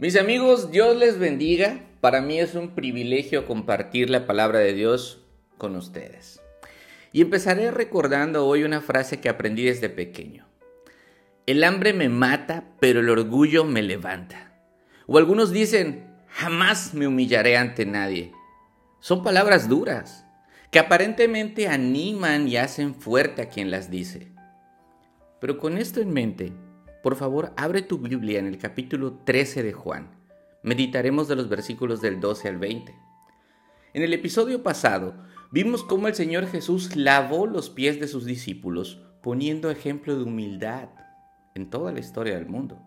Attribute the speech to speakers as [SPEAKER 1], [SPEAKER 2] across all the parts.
[SPEAKER 1] Mis amigos, Dios les bendiga. Para mí es un privilegio compartir la palabra de Dios con ustedes. Y empezaré recordando hoy una frase que aprendí desde pequeño. El hambre me mata, pero el orgullo me levanta. O algunos dicen, jamás me humillaré ante nadie. Son palabras duras, que aparentemente animan y hacen fuerte a quien las dice. Pero con esto en mente, por favor, abre tu Biblia en el capítulo 13 de Juan. Meditaremos de los versículos del 12 al 20. En el episodio pasado, vimos cómo el Señor Jesús lavó los pies de sus discípulos, poniendo ejemplo de humildad en toda la historia del mundo.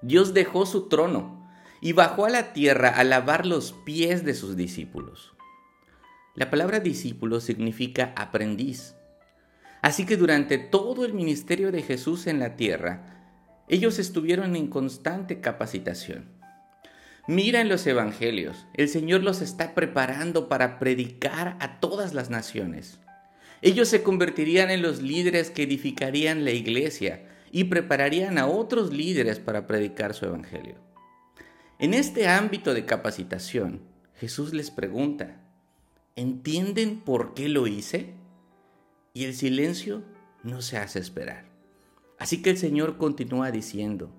[SPEAKER 1] Dios dejó su trono y bajó a la tierra a lavar los pies de sus discípulos. La palabra discípulo significa aprendiz. Así que durante todo el ministerio de Jesús en la tierra, ellos estuvieron en constante capacitación. Mira en los evangelios, el Señor los está preparando para predicar a todas las naciones. Ellos se convertirían en los líderes que edificarían la iglesia y prepararían a otros líderes para predicar su evangelio. En este ámbito de capacitación, Jesús les pregunta, ¿entienden por qué lo hice? Y el silencio no se hace esperar. Así que el Señor continúa diciendo,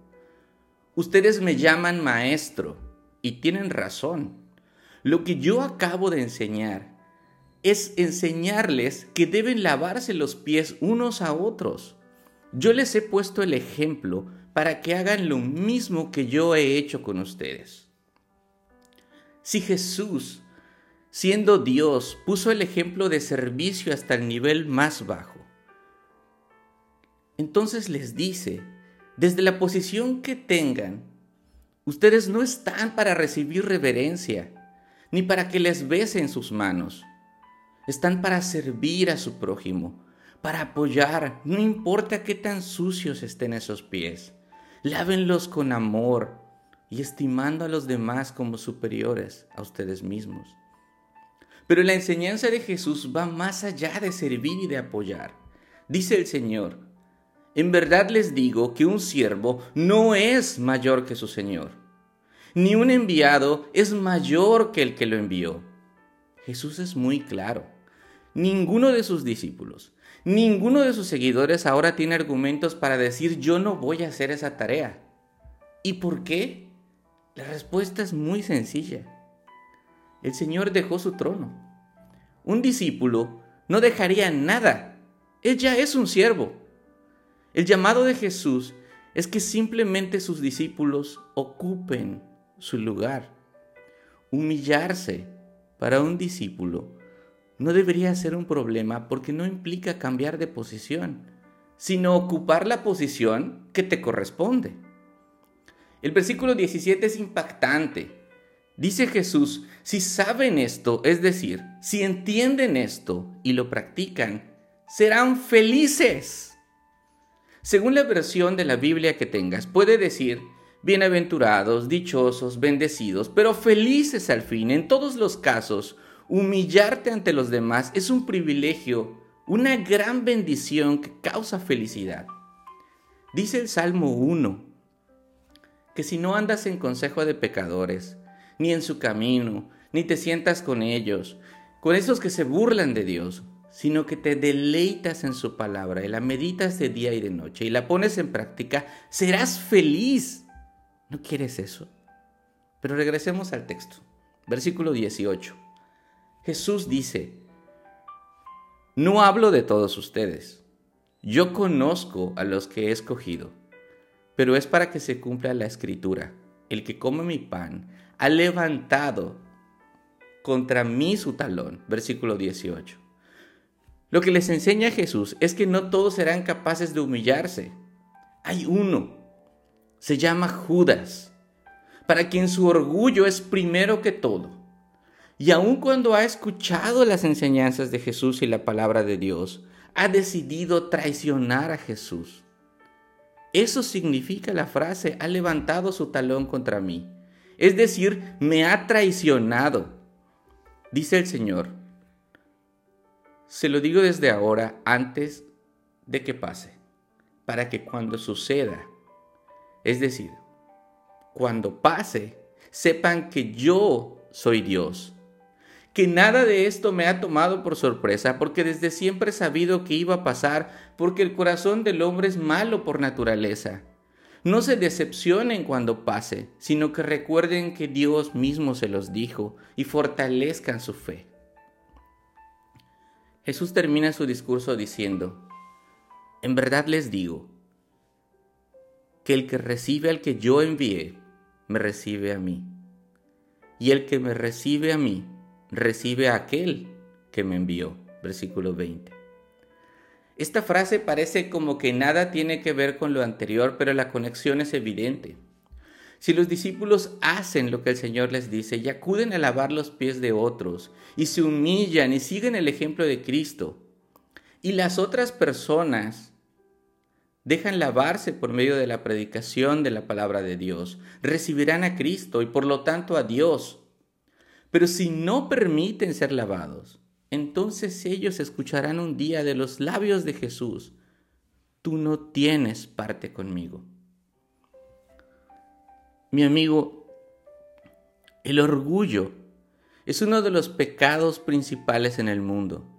[SPEAKER 1] ustedes me llaman maestro y tienen razón. Lo que yo acabo de enseñar es enseñarles que deben lavarse los pies unos a otros. Yo les he puesto el ejemplo para que hagan lo mismo que yo he hecho con ustedes. Si Jesús siendo Dios, puso el ejemplo de servicio hasta el nivel más bajo. Entonces les dice, desde la posición que tengan, ustedes no están para recibir reverencia, ni para que les besen sus manos. Están para servir a su prójimo, para apoyar, no importa qué tan sucios estén esos pies. Lávenlos con amor y estimando a los demás como superiores a ustedes mismos. Pero la enseñanza de Jesús va más allá de servir y de apoyar. Dice el Señor, en verdad les digo que un siervo no es mayor que su Señor, ni un enviado es mayor que el que lo envió. Jesús es muy claro. Ninguno de sus discípulos, ninguno de sus seguidores ahora tiene argumentos para decir yo no voy a hacer esa tarea. ¿Y por qué? La respuesta es muy sencilla el Señor dejó su trono. Un discípulo no dejaría nada. Él ya es un siervo. El llamado de Jesús es que simplemente sus discípulos ocupen su lugar. Humillarse para un discípulo no debería ser un problema porque no implica cambiar de posición, sino ocupar la posición que te corresponde. El versículo 17 es impactante Dice Jesús, si saben esto, es decir, si entienden esto y lo practican, serán felices. Según la versión de la Biblia que tengas, puede decir, bienaventurados, dichosos, bendecidos, pero felices al fin. En todos los casos, humillarte ante los demás es un privilegio, una gran bendición que causa felicidad. Dice el Salmo 1, que si no andas en consejo de pecadores, ni en su camino, ni te sientas con ellos, con esos que se burlan de Dios, sino que te deleitas en su palabra y la meditas de día y de noche y la pones en práctica, serás feliz. ¿No quieres eso? Pero regresemos al texto. Versículo 18. Jesús dice, no hablo de todos ustedes. Yo conozco a los que he escogido, pero es para que se cumpla la escritura. El que come mi pan ha levantado contra mí su talón. Versículo 18. Lo que les enseña Jesús es que no todos serán capaces de humillarse. Hay uno, se llama Judas, para quien su orgullo es primero que todo. Y aun cuando ha escuchado las enseñanzas de Jesús y la palabra de Dios, ha decidido traicionar a Jesús. Eso significa la frase, ha levantado su talón contra mí. Es decir, me ha traicionado. Dice el Señor, se lo digo desde ahora antes de que pase, para que cuando suceda, es decir, cuando pase, sepan que yo soy Dios. Que nada de esto me ha tomado por sorpresa, porque desde siempre he sabido que iba a pasar, porque el corazón del hombre es malo por naturaleza. No se decepcionen cuando pase, sino que recuerden que Dios mismo se los dijo y fortalezcan su fe. Jesús termina su discurso diciendo, En verdad les digo, que el que recibe al que yo envié, me recibe a mí. Y el que me recibe a mí, recibe a aquel que me envió. Versículo 20. Esta frase parece como que nada tiene que ver con lo anterior, pero la conexión es evidente. Si los discípulos hacen lo que el Señor les dice y acuden a lavar los pies de otros y se humillan y siguen el ejemplo de Cristo, y las otras personas dejan lavarse por medio de la predicación de la palabra de Dios, recibirán a Cristo y por lo tanto a Dios. Pero si no permiten ser lavados, entonces ellos escucharán un día de los labios de Jesús, tú no tienes parte conmigo. Mi amigo, el orgullo es uno de los pecados principales en el mundo.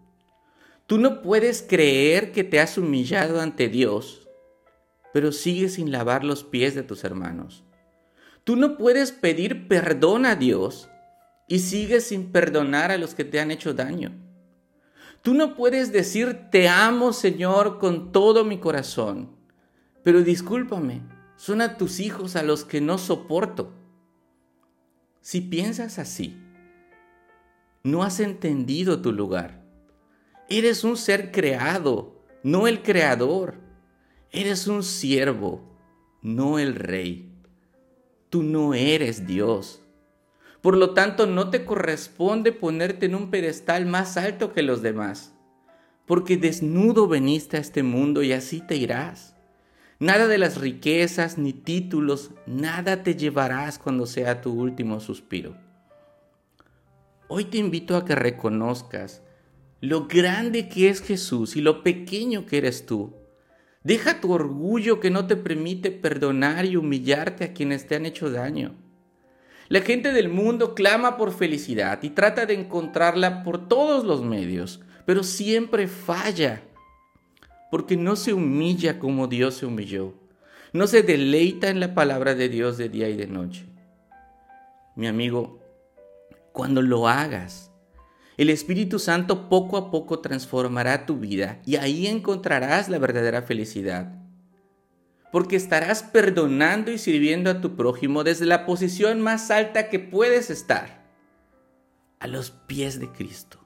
[SPEAKER 1] Tú no puedes creer que te has humillado ante Dios pero sigues sin lavar los pies de tus hermanos. Tú no puedes pedir perdón a Dios y sigues sin perdonar a los que te han hecho daño. Tú no puedes decir te amo Señor con todo mi corazón, pero discúlpame, son a tus hijos a los que no soporto. Si piensas así, no has entendido tu lugar. Eres un ser creado, no el creador. Eres un siervo, no el rey. Tú no eres Dios. Por lo tanto, no te corresponde ponerte en un pedestal más alto que los demás, porque desnudo veniste a este mundo y así te irás. Nada de las riquezas ni títulos, nada te llevarás cuando sea tu último suspiro. Hoy te invito a que reconozcas lo grande que es Jesús y lo pequeño que eres tú Deja tu orgullo que no te permite perdonar y humillarte a quienes te han hecho daño. La gente del mundo clama por felicidad y trata de encontrarla por todos los medios, pero siempre falla, porque no se humilla como Dios se humilló, no se deleita en la palabra de Dios de día y de noche. Mi amigo, cuando lo hagas, el Espíritu Santo poco a poco transformará tu vida y ahí encontrarás la verdadera felicidad. Porque estarás perdonando y sirviendo a tu prójimo desde la posición más alta que puedes estar, a los pies de Cristo.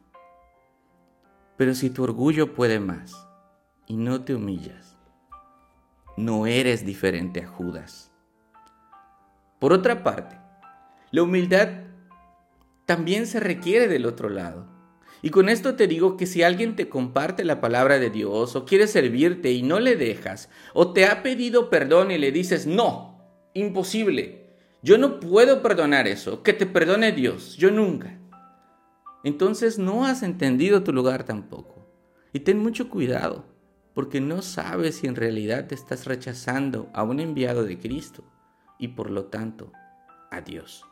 [SPEAKER 1] Pero si tu orgullo puede más y no te humillas, no eres diferente a Judas. Por otra parte, la humildad también se requiere del otro lado. Y con esto te digo que si alguien te comparte la palabra de Dios o quiere servirte y no le dejas, o te ha pedido perdón y le dices, no, imposible, yo no puedo perdonar eso, que te perdone Dios, yo nunca. Entonces no has entendido tu lugar tampoco. Y ten mucho cuidado, porque no sabes si en realidad te estás rechazando a un enviado de Cristo y por lo tanto a Dios.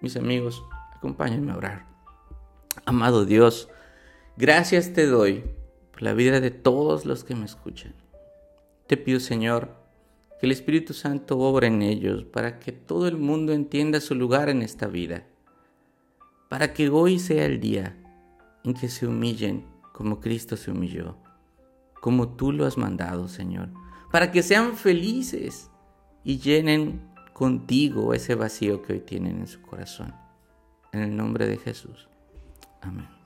[SPEAKER 1] Mis amigos, acompáñenme a orar. Amado Dios, gracias te doy por la vida de todos los que me escuchan. Te pido, Señor, que el Espíritu Santo obre en ellos para que todo el mundo entienda su lugar en esta vida, para que hoy sea el día en que se humillen como Cristo se humilló, como tú lo has mandado, Señor, para que sean felices y llenen contigo ese vacío que hoy tienen en su corazón. En el nombre de Jesús. Amin.